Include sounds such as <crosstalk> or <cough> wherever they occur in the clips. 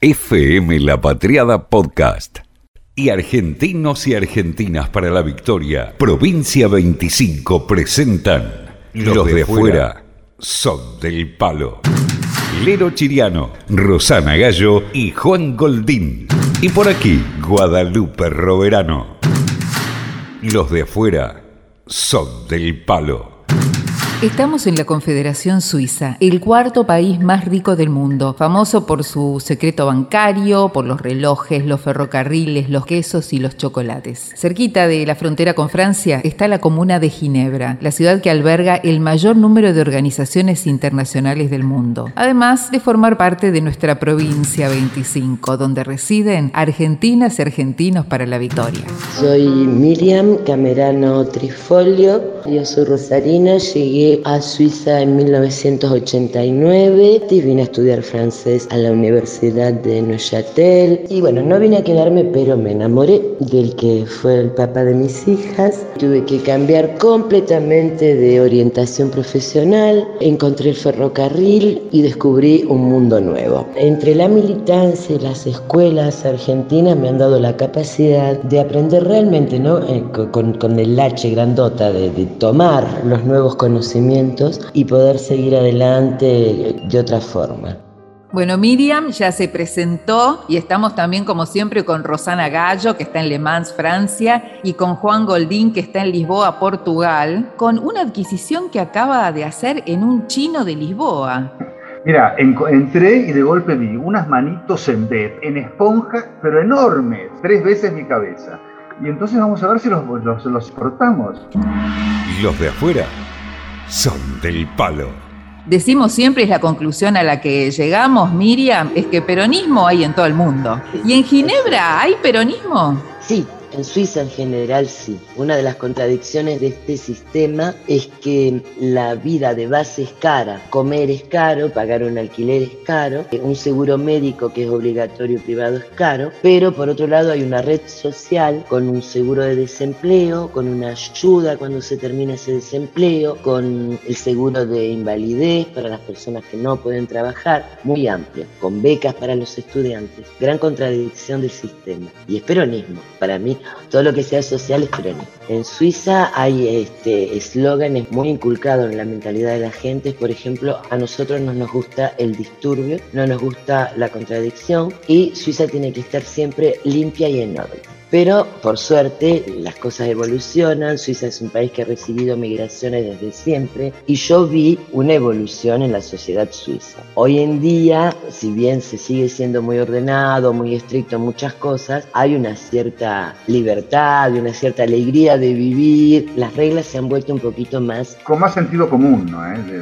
FM La Patriada Podcast. Y argentinos y argentinas para la victoria. Provincia 25 presentan Los, de, fuera son del palo. Lero Chiriano, Rosana Gallo y Juan Goldín. Y por aquí, Guadalupe Roverano. Los de afuera son del palo. Estamos en la Confederación Suiza, el cuarto país más rico del mundo, famoso por su secreto bancario, por los relojes, los ferrocarriles, los quesos y los chocolates. Cerquita de la frontera con Francia está la comuna de Ginebra, la ciudad que alberga el mayor número de organizaciones internacionales del mundo, además de formar parte de nuestra provincia 25, donde residen argentinas y argentinos para la victoria. Soy Miriam Camerano Trifolio, yo soy rosarina, llegué a Suiza en 1989 y vine a estudiar francés a la Universidad de Neuchâtel. Y bueno, no vine a quedarme, pero me enamoré del que fue el papá de mis hijas. Tuve que cambiar completamente de orientación profesional. Encontré el ferrocarril y descubrí un mundo nuevo. Entre la militancia y las escuelas argentinas me han dado la capacidad de aprender realmente, ¿no? Eh, con, con el lache grandota de, de tomar los nuevos conocimientos y poder seguir adelante de otra forma. Bueno, Miriam ya se presentó y estamos también, como siempre, con Rosana Gallo, que está en Le Mans, Francia, y con Juan Goldín, que está en Lisboa, Portugal, con una adquisición que acaba de hacer en un chino de Lisboa. Mira, entré y de golpe vi unas manitos en bed, en esponja, pero enormes, tres veces mi cabeza. Y entonces vamos a ver si los, los, los portamos. Y los de afuera son del palo. Decimos siempre, es la conclusión a la que llegamos, Miriam, es que peronismo hay en todo el mundo. ¿Y en Ginebra hay peronismo? Sí, en Suiza en general sí. Una de las contradicciones de este sistema es que la vida de base es cara, comer es caro, pagar un alquiler es caro, un seguro médico que es obligatorio privado es caro, pero por otro lado hay una red social con un seguro de desempleo, con una ayuda cuando se termina ese desempleo, con el seguro de invalidez para las personas que no pueden trabajar, muy amplio, con becas para los estudiantes. Gran contradicción del sistema. Y es peronismo. Para mí todo lo que sea social es peronismo. En Suiza hay este, eslóganes muy inculcados en la mentalidad de la gente. Por ejemplo, a nosotros no nos gusta el disturbio, no nos gusta la contradicción y Suiza tiene que estar siempre limpia y en orden. Pero por suerte las cosas evolucionan, Suiza es un país que ha recibido migraciones desde siempre y yo vi una evolución en la sociedad suiza. Hoy en día, si bien se sigue siendo muy ordenado, muy estricto en muchas cosas, hay una cierta libertad una cierta alegría de vivir, las reglas se han vuelto un poquito más... Con más sentido común, ¿no?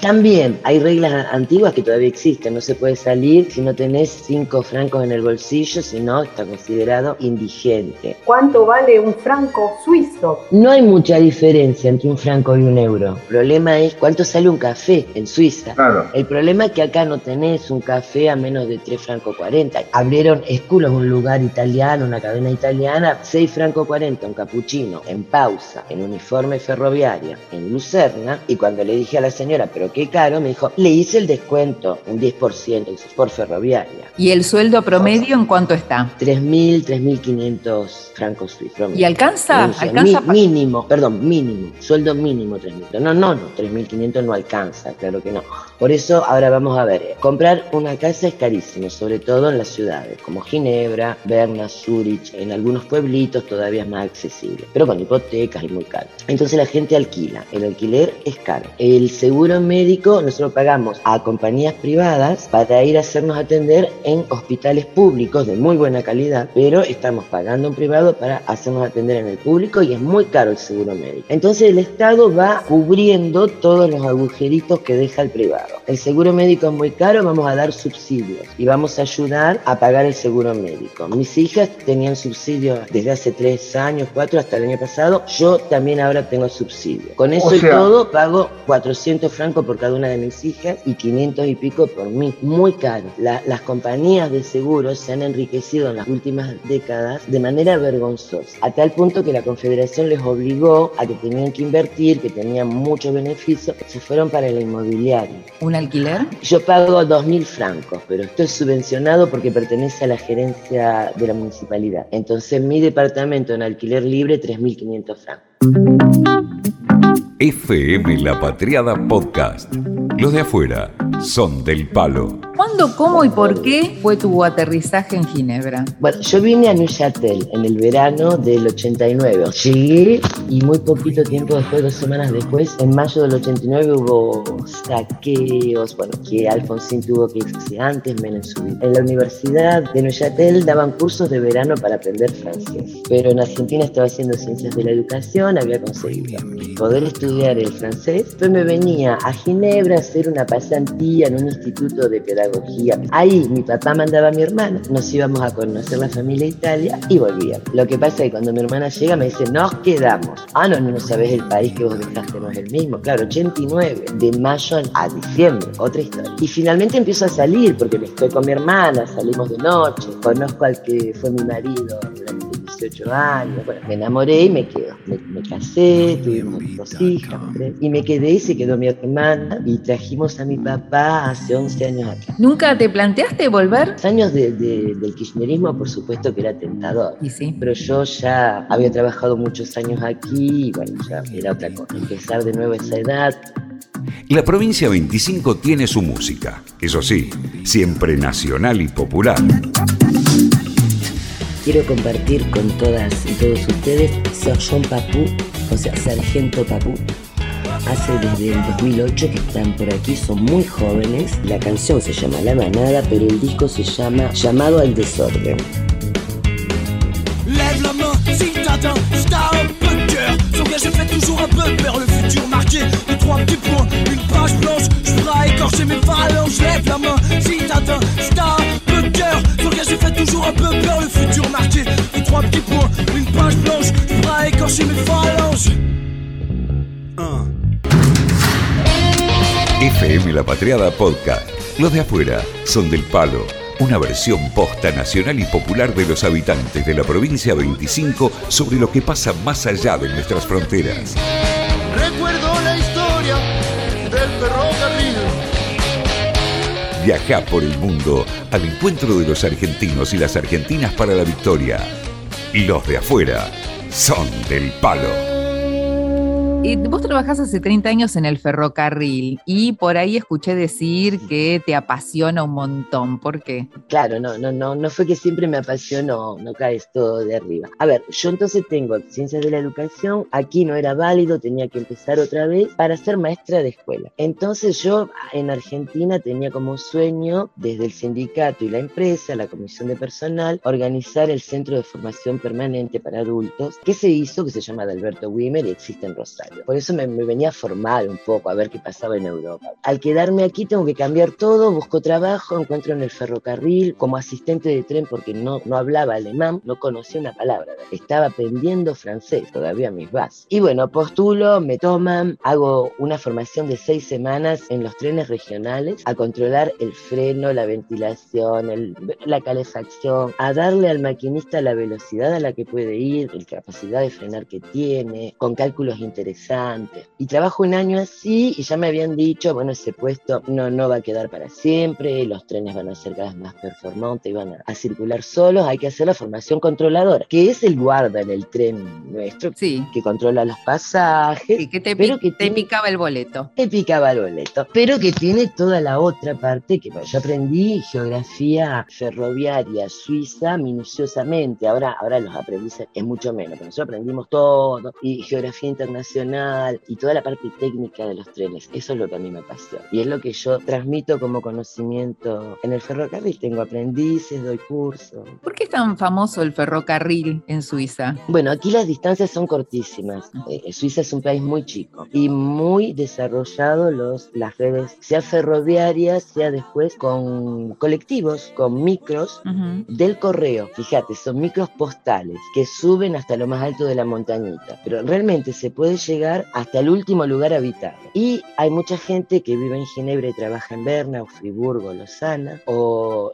También hay reglas antiguas que todavía existen, no se puede salir si no tenés cinco francos en el bolsillo, si no está considerado indigente. ¿Cuánto vale un franco suizo? No hay mucha diferencia entre un franco y un euro. El problema es cuánto sale un café en Suiza. Claro. El problema es que acá no tenés un café a menos de 3 franco 40. Abrieron Esculos, un lugar italiano, una cadena italiana, 6 franco 40, un capuchino, en pausa, en uniforme ferroviaria, en Lucerna. Y cuando le dije a la señora, pero qué caro, me dijo, le hice el descuento, un 10% por ferroviaria. ¿Y el sueldo promedio en cuánto está? 3.000, 3.500 francos suizos. ¿Y alcanza? ¿Alcanza mínimo, perdón, mínimo, sueldo mínimo 3.000. No, no, no, 3.500 no alcanza, claro que no. Por eso ahora vamos a ver, comprar una casa es carísimo, sobre todo en las ciudades como Ginebra, Berna, Zurich, en algunos pueblitos todavía es más accesible, pero con hipotecas es muy caro. Entonces la gente alquila, el alquiler es caro. El seguro médico nosotros pagamos a compañías privadas para ir a hacernos atender en hospitales públicos de muy buena calidad, pero estamos pagando en privado para hacernos atender en el público y es muy caro el seguro médico. Entonces el Estado va cubriendo todos los agujeritos que deja el privado. El seguro médico es muy caro, vamos a dar subsidios y vamos a ayudar a pagar el seguro médico. Mis hijas tenían subsidios desde hace tres años, cuatro, hasta el año pasado. Yo también ahora tengo subsidio. Con eso y todo pago 400 francos por cada una de mis hijas y 500 y pico por mí. Muy caro. las compañías de seguros se han enriquecido en las últimas décadas de manera vergonzosa, a tal punto que la Confederación les obligó a que tenían que invertir, que tenían mucho beneficio, se fueron para la inmobiliaria. ¿Un alquiler? Yo pago 2.000 francos, pero estoy subvencionado porque pertenece a la gerencia de la municipalidad. Entonces mi departamento en alquiler libre 3.500 francos. FM La Patriada Podcast. Los de afuera son del palo. ¿Cuándo, cómo y por qué fue tu aterrizaje en Ginebra? Bueno, yo vine a Neuchâtel en el verano del 89. Llegué y muy poquito tiempo después, dos semanas después, en mayo del 89 hubo saqueos, bueno, que Alfonsín tuvo que irse antes, menos subir. En la Universidad de Neuchâtel daban cursos de verano para aprender francés, pero en Argentina estaba haciendo ciencias de la educación, había conseguido poder estudiar el francés. Después me venía a Ginebra a hacer una pasantía en un instituto de pedagogía. Ahí mi papá mandaba a mi hermana, nos íbamos a conocer la familia Italia y volvíamos. Lo que pasa es que cuando mi hermana llega me dice, nos quedamos. Ah, no, no, no sabes el país que vos dejaste, no es el mismo. Claro, 89, de mayo a diciembre, otra historia. Y finalmente empiezo a salir porque estoy con mi hermana, salimos de noche, conozco al que fue mi marido 18 años. Bueno, me enamoré y me quedo. Me, casé, tuvimos dos hijas, tres, y me quedé y se quedó mi hermana y trajimos a mi papá hace 11 años acá. ¿Nunca te planteaste volver? Los años del kirchnerismo, por supuesto que era tentador. Y sí. Pero yo ya había trabajado muchos años aquí y bueno, ya era otra cosa. Empezar de nuevo esa edad, la provincia 25 tiene su música, eso sí, siempre nacional y popular. Quiero compartir con todas y todos ustedes Sergent Papú, o sea, Sargento Papú. Hace desde el 2008 que están por aquí, son muy jóvenes. La canción se llama La Manada, pero el disco se llama Llamado al Desorden. Lève la main si t'atteins, si t'as un peu de. S'engager fait toujours un peu peur, le futur marqué de trois petits points, une page blanche. Je ferai écorcher mes phalanges. Lève la main si t'atteins, si cœur. Fait toujours un peu peur, le futur marqué de trois petits points, une page blanche. Je ferai écorcher mes phalanges. FM La Patriada Podcast. Los de afuera son del palo. Una versión posta nacional y popular de los habitantes de la provincia 25 sobre lo que pasa más allá de nuestras fronteras. Recuerdo la historia del ferrocarril. Viaja por el mundo al encuentro de los argentinos y las argentinas para la victoria. Los de afuera son del palo. Y vos trabajás hace 30 años en el ferrocarril y por ahí escuché decir que te apasiona un montón. ¿Por qué? Claro, no, no, no, no fue que siempre me apasionó, no caes todo de arriba. A ver, yo entonces tengo ciencias de la educación, aquí no era válido, tenía que empezar otra vez para ser maestra de escuela. Entonces yo en Argentina tenía como sueño, desde el sindicato y la empresa, la comisión de personal, organizar el centro de formación permanente para adultos, que se hizo, que se llama de Alberto Wimmer y existe en Rosario. Por eso me, venía a formar un poco, a ver qué pasaba en Europa. Al quedarme aquí tengo que cambiar todo, busco trabajo, encuentro en el ferrocarril como asistente de tren porque no, no hablaba alemán, no conocía una palabra. Estaba aprendiendo francés, todavía mis bases. Y bueno, postulo, me toman, hago una formación de seis semanas en los trenes regionales a controlar el freno, la ventilación, la calefacción, a darle al maquinista la velocidad a la que puede ir, la capacidad de frenar que tiene, con cálculos interesantes y trabajo un año así y ya me habían dicho, bueno, ese puesto no, no va a quedar para siempre, los trenes van a ser cada vez más performantes y van a, circular solos, hay que hacer la formación controladora, que es el guarda en el tren nuestro, sí. que controla los pasajes. Y que te, pero que te picaba el boleto. Te picaba el boleto, pero que tiene toda la otra parte que yo aprendí geografía ferroviaria suiza minuciosamente, ahora, ahora los aprendices es mucho menos, pero nosotros aprendimos todo, y geografía internacional y toda la parte técnica de los trenes. Eso es lo que a mí me apasiona. Y es lo que yo transmito como conocimiento en el ferrocarril. Tengo aprendices, doy cursos. ¿Por qué es tan famoso el ferrocarril en Suiza? Bueno, aquí las distancias son cortísimas. Ah. Eh, Suiza es un país muy chico y muy desarrollado los, las redes, sea ferroviarias, sea después con colectivos, con micros del correo. Fíjate, son micros postales que suben hasta lo más alto de la montañita. Pero realmente se puede llegar llegar hasta el último lugar habitado. Y hay mucha gente que vive en Ginebra y trabaja en Berna o Friburgo, Lozana, o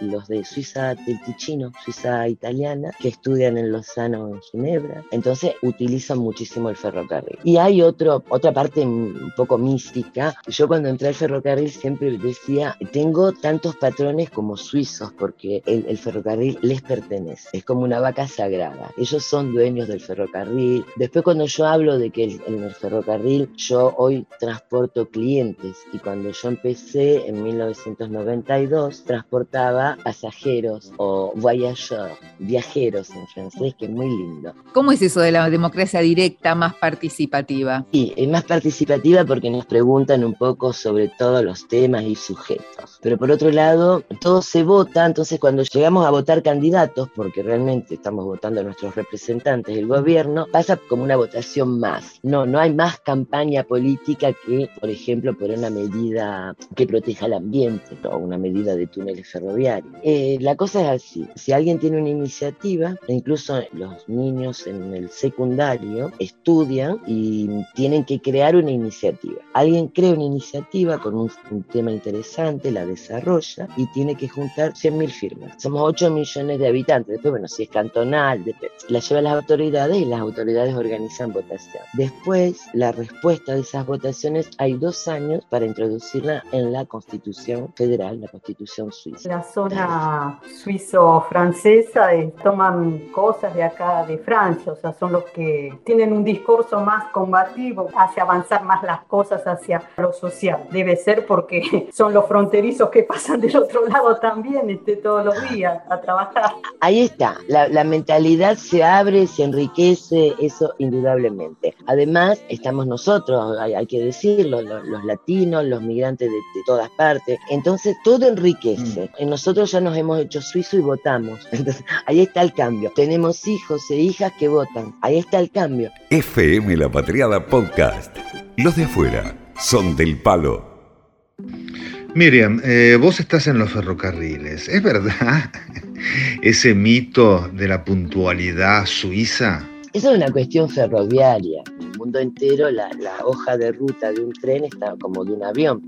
los de Suiza del Ticino, Suiza italiana, que estudian en Lozano o en Ginebra. Entonces utilizan muchísimo el ferrocarril. Y hay otro, otra parte un poco mística. Yo cuando entré al ferrocarril siempre decía, tengo tantos patrones como suizos, porque el, el ferrocarril les pertenece. Es como una vaca sagrada. Ellos son dueños del ferrocarril. Después cuando yo hablo de que en el ferrocarril yo hoy transporto clientes y cuando yo empecé en 1992 transportaba pasajeros o voyageurs, viajeros en francés, que es muy lindo. ¿Cómo es eso de la democracia directa más participativa? Sí, es más participativa porque nos preguntan un poco sobre todos los temas y sujetos. Pero por otro lado, todo se vota, entonces cuando llegamos a votar candidatos, porque realmente estamos votando a nuestros representantes del gobierno, pasa como una votación más. No, no hay más campaña política que, por ejemplo, por una medida que proteja el ambiente o una medida de túneles ferroviarios. Eh, la cosa es así, si alguien tiene una iniciativa, incluso los niños en el secundario estudian y tienen que crear una iniciativa. Alguien crea una iniciativa con un, tema interesante, la desarrolla y tiene que juntar 100.000 firmas. Somos 8 millones de habitantes, después, bueno, si es cantonal, la lleva a las autoridades y las autoridades organizan votación. Después, la respuesta de esas votaciones hay dos años para introducirla en la Constitución Federal, la Constitución Suiza. La zona suizo-francesa eh, toman cosas de acá de Francia, o sea, son los que tienen un discurso más combativo, hace avanzar más las cosas hacia lo social. Debe ser porque <laughs> son los fronterizos que pasan del otro lado también este, todos los días a trabajar. Ahí está, la, mentalidad se abre, se enriquece, eso indudablemente. Además, estamos nosotros, hay, que decirlo, los, latinos, los migrantes de, todas partes. Entonces, todo enriquece. Mm. Nosotros ya nos hemos hecho suizo y votamos. <laughs> Entonces, ahí está el cambio. Tenemos hijos e hijas que votan. Ahí está el cambio. FM La Patriada Podcast. Los de afuera son del palo. Miriam, eh, vos estás en los ferrocarriles. ¿Es verdad <laughs> ese mito de la puntualidad suiza? Esa es una cuestión ferroviaria mundo entero la, hoja de ruta de un tren está como de un avión,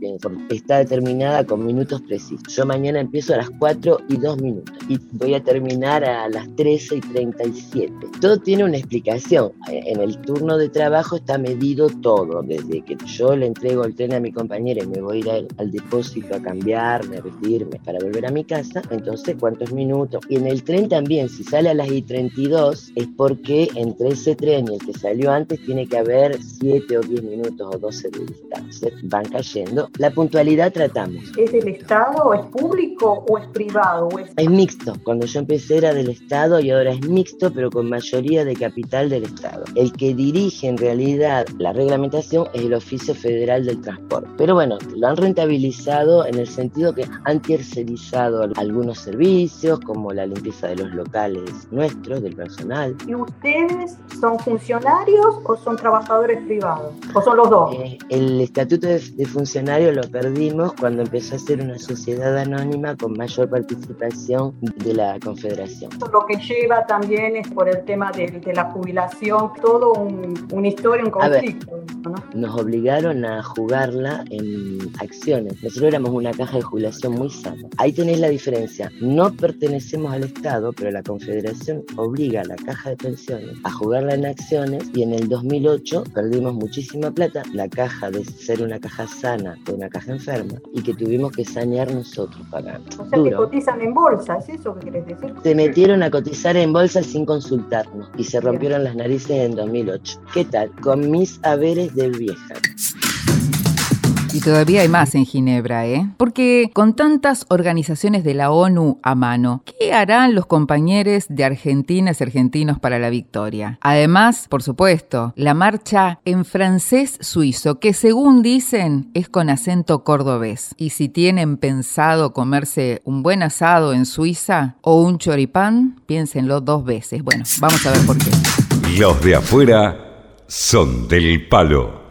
está determinada con minutos precisos. Yo mañana empiezo a las 4 y 2 minutos y voy a terminar a las 13 y 37. Todo tiene una explicación. En el turno de trabajo está medido todo, desde que yo le entrego el tren a mi compañera y me voy a ir al, depósito a cambiarme, a vestirme para volver a mi casa, entonces cuántos minutos. Y en el tren también, si sale a las y 32 es porque entre ese tren y el que salió antes tiene que ver 7 o 10 minutos o 12 de distancia. Van cayendo. La puntualidad tratamos. ¿Es del Estado, es público o es privado? es... mixto. Cuando yo empecé era del Estado y ahora es mixto, pero con mayoría de capital del Estado. El que dirige en realidad la reglamentación es el Oficio Federal del Transporte. Pero bueno, lo han rentabilizado en el sentido que han tercerizado algunos servicios, como la limpieza de los locales nuestros, del personal. ¿Y ustedes son funcionarios o son trabajadores? privados? ¿O son los dos? Eh, el estatuto de, funcionario lo perdimos cuando empezó a ser una sociedad anónima con mayor participación de la Confederación. Lo que lleva también es por el tema de, la jubilación, todo un, una historia, un conflicto. Nos obligaron a jugarla en acciones. Nosotros éramos una caja de jubilación muy sana. Ahí tenéis la diferencia. No pertenecemos al Estado, pero la Confederación obliga a la caja de pensiones a jugarla en acciones y en el 2008 perdimos muchísima plata, la caja de ser una caja sana fue una caja enferma y que tuvimos que sanear nosotros pagando. O sea, que cotizan en bolsa, ¿es eso que querés decir? Se metieron a cotizar en bolsa sin consultarnos y se rompieron las narices en 2008. ¿Qué tal? Con mis haberes de vieja. Y todavía hay más en Ginebra, ¿eh? Porque con tantas organizaciones de la ONU a mano, ¿qué harán los compañeros de Argentinas y Argentinos para la Victoria? Además, por supuesto, la marcha en francés suizo, que según dicen es con acento cordobés. Y si tienen pensado comerse un buen asado en Suiza o un choripán, piénsenlo dos veces. Bueno, vamos a ver por qué. Los de afuera son del palo.